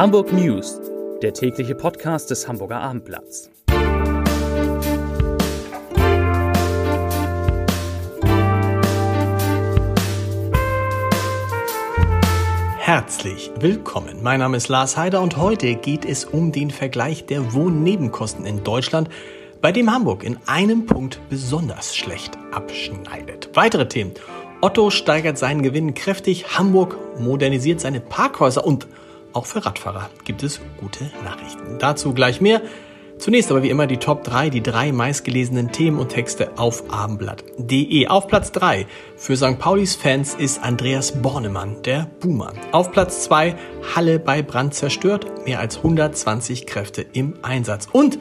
Hamburg News, der tägliche Podcast des Hamburger Abendblatts. Herzlich willkommen. Mein Name ist Lars Heider und heute geht es um den Vergleich der Wohnnebenkosten in Deutschland, bei dem Hamburg in einem Punkt besonders schlecht abschneidet. Weitere Themen. Otto steigert seinen Gewinn kräftig, Hamburg modernisiert seine Parkhäuser und auch für Radfahrer gibt es gute Nachrichten. Dazu gleich mehr. Zunächst aber wie immer die Top 3, die drei meistgelesenen Themen und Texte auf abendblatt.de. Auf Platz 3 für St. Paulis Fans ist Andreas Bornemann, der Boomer. Auf Platz 2 Halle bei Brand zerstört, mehr als 120 Kräfte im Einsatz. Und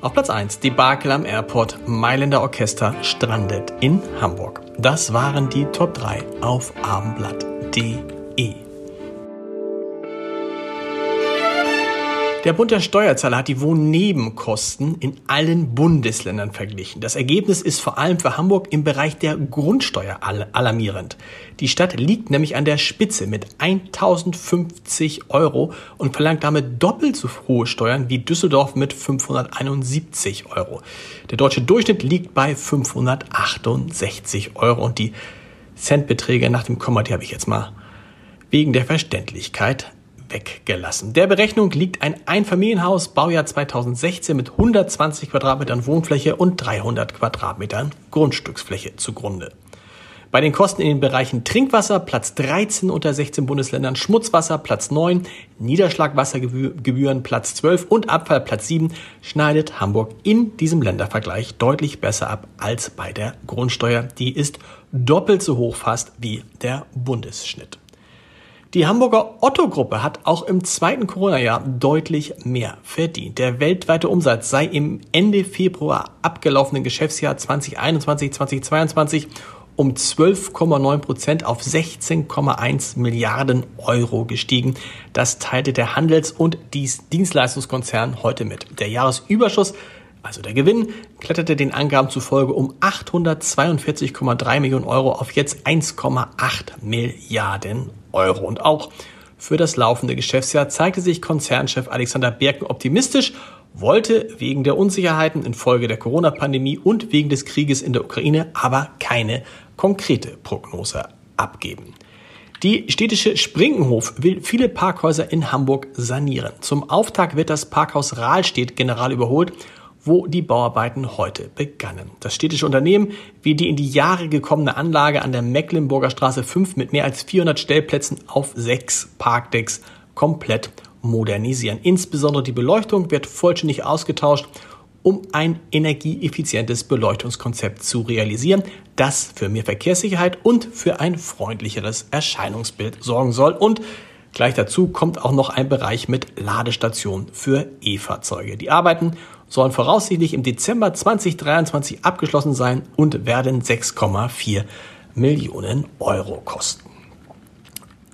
auf Platz 1 Debakel am Airport, Mailänder Orchester strandet in Hamburg. Das waren die Top 3 auf abendblatt.de. Der Bund der Steuerzahler hat die Wohnnebenkosten in allen Bundesländern verglichen. Das Ergebnis ist vor allem für Hamburg im Bereich der Grundsteuer alarmierend. Die Stadt liegt nämlich an der Spitze mit 1050 Euro und verlangt damit doppelt so hohe Steuern wie Düsseldorf mit 571 Euro. Der deutsche Durchschnitt liegt bei 568 Euro und die Centbeträge nach dem Komma, die habe ich jetzt mal wegen der Verständlichkeit weggelassen. Der Berechnung liegt ein Einfamilienhaus, Baujahr 2016 mit 120 Quadratmetern Wohnfläche und 300 Quadratmetern Grundstücksfläche zugrunde. Bei den Kosten in den Bereichen Trinkwasser Platz 13 unter 16 Bundesländern, Schmutzwasser Platz 9, Niederschlagwassergebühren Platz 12 und Abfall Platz 7 schneidet Hamburg in diesem Ländervergleich deutlich besser ab als bei der Grundsteuer. Die ist doppelt so hoch fast wie der Bundesschnitt. Die Hamburger Otto-Gruppe hat auch im zweiten Corona-Jahr deutlich mehr verdient. Der weltweite Umsatz sei im Ende Februar abgelaufenen Geschäftsjahr 2021-2022 um 12,9 Prozent auf 16,1 Milliarden Euro gestiegen. Das teilte der Handels- und Dienstleistungskonzern heute mit. Der Jahresüberschuss also der Gewinn kletterte den Angaben zufolge um 842,3 Millionen Euro auf jetzt 1,8 Milliarden Euro. Und auch für das laufende Geschäftsjahr zeigte sich Konzernchef Alexander Birken optimistisch, wollte wegen der Unsicherheiten infolge der Corona-Pandemie und wegen des Krieges in der Ukraine aber keine konkrete Prognose abgeben. Die städtische Sprinkenhof will viele Parkhäuser in Hamburg sanieren. Zum Auftakt wird das Parkhaus Rahlstedt general überholt wo die Bauarbeiten heute begannen. Das städtische Unternehmen will die in die Jahre gekommene Anlage an der Mecklenburger Straße 5 mit mehr als 400 Stellplätzen auf sechs Parkdecks komplett modernisieren. Insbesondere die Beleuchtung wird vollständig ausgetauscht, um ein energieeffizientes Beleuchtungskonzept zu realisieren, das für mehr Verkehrssicherheit und für ein freundlicheres Erscheinungsbild sorgen soll. Und gleich dazu kommt auch noch ein Bereich mit Ladestation für E-Fahrzeuge. Die Arbeiten sollen voraussichtlich im Dezember 2023 abgeschlossen sein und werden 6,4 Millionen Euro kosten.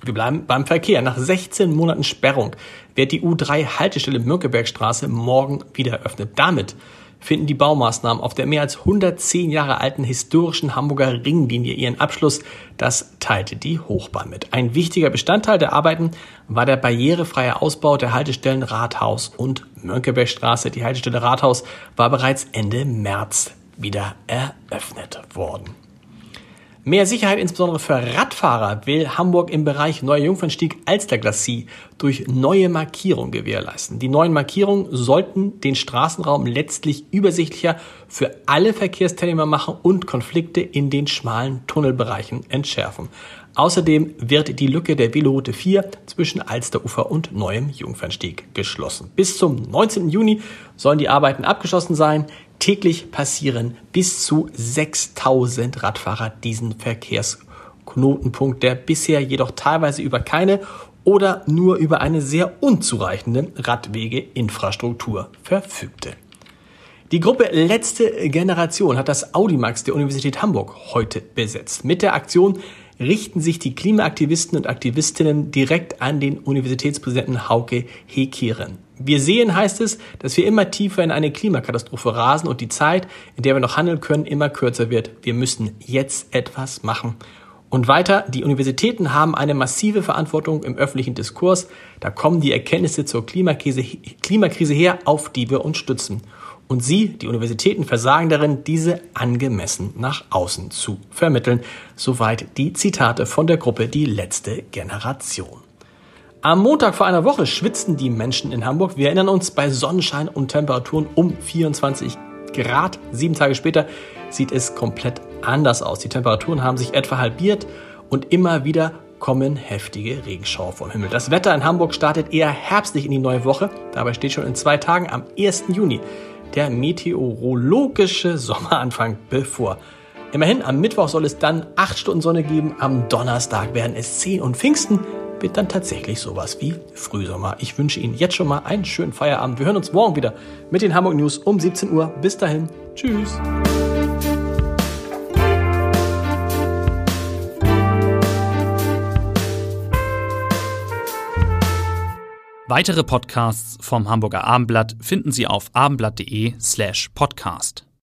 Wir bleiben beim Verkehr. Nach 16 Monaten Sperrung wird die U3-Haltestelle Mönckebergstraße morgen wieder eröffnet. Damit finden die Baumaßnahmen auf der mehr als 110 Jahre alten historischen Hamburger Ringlinie ihren Abschluss. Das teilte die Hochbahn mit. Ein wichtiger Bestandteil der Arbeiten war der barrierefreie Ausbau der Haltestellen Rathaus und Mönckebergstraße. Die Haltestelle Rathaus war bereits Ende März wieder eröffnet worden. Mehr Sicherheit insbesondere für Radfahrer will Hamburg im Bereich Neuer Jungfernstieg Alsterglassie durch neue Markierungen gewährleisten. Die neuen Markierungen sollten den Straßenraum letztlich übersichtlicher für alle Verkehrsteilnehmer machen und Konflikte in den schmalen Tunnelbereichen entschärfen. Außerdem wird die Lücke der Veloroute 4 zwischen Alsterufer und Neuem Jungfernstieg geschlossen. Bis zum 19. Juni sollen die Arbeiten abgeschlossen sein. Täglich passieren bis zu 6000 Radfahrer diesen Verkehrsknotenpunkt, der bisher jedoch teilweise über keine oder nur über eine sehr unzureichende Radwegeinfrastruktur verfügte. Die Gruppe Letzte Generation hat das Audimax der Universität Hamburg heute besetzt. Mit der Aktion richten sich die Klimaaktivisten und Aktivistinnen direkt an den Universitätspräsidenten Hauke Hekieren. Wir sehen, heißt es, dass wir immer tiefer in eine Klimakatastrophe rasen und die Zeit, in der wir noch handeln können, immer kürzer wird. Wir müssen jetzt etwas machen. Und weiter, die Universitäten haben eine massive Verantwortung im öffentlichen Diskurs. Da kommen die Erkenntnisse zur Klimakrise, Klimakrise her, auf die wir uns stützen. Und Sie, die Universitäten, versagen darin, diese angemessen nach außen zu vermitteln. Soweit die Zitate von der Gruppe Die letzte Generation. Am Montag vor einer Woche schwitzten die Menschen in Hamburg. Wir erinnern uns bei Sonnenschein und Temperaturen um 24 Grad. Sieben Tage später sieht es komplett anders aus. Die Temperaturen haben sich etwa halbiert und immer wieder kommen heftige Regenschauer vom Himmel. Das Wetter in Hamburg startet eher herbstlich in die neue Woche. Dabei steht schon in zwei Tagen am 1. Juni der meteorologische Sommeranfang bevor. Immerhin, am Mittwoch soll es dann acht Stunden Sonne geben, am Donnerstag werden es zehn und Pfingsten wird dann tatsächlich sowas wie Frühsommer. Ich wünsche Ihnen jetzt schon mal einen schönen Feierabend. Wir hören uns morgen wieder mit den Hamburg News um 17 Uhr. Bis dahin, tschüss. Weitere Podcasts vom Hamburger Abendblatt finden Sie auf abendblatt.de slash podcast.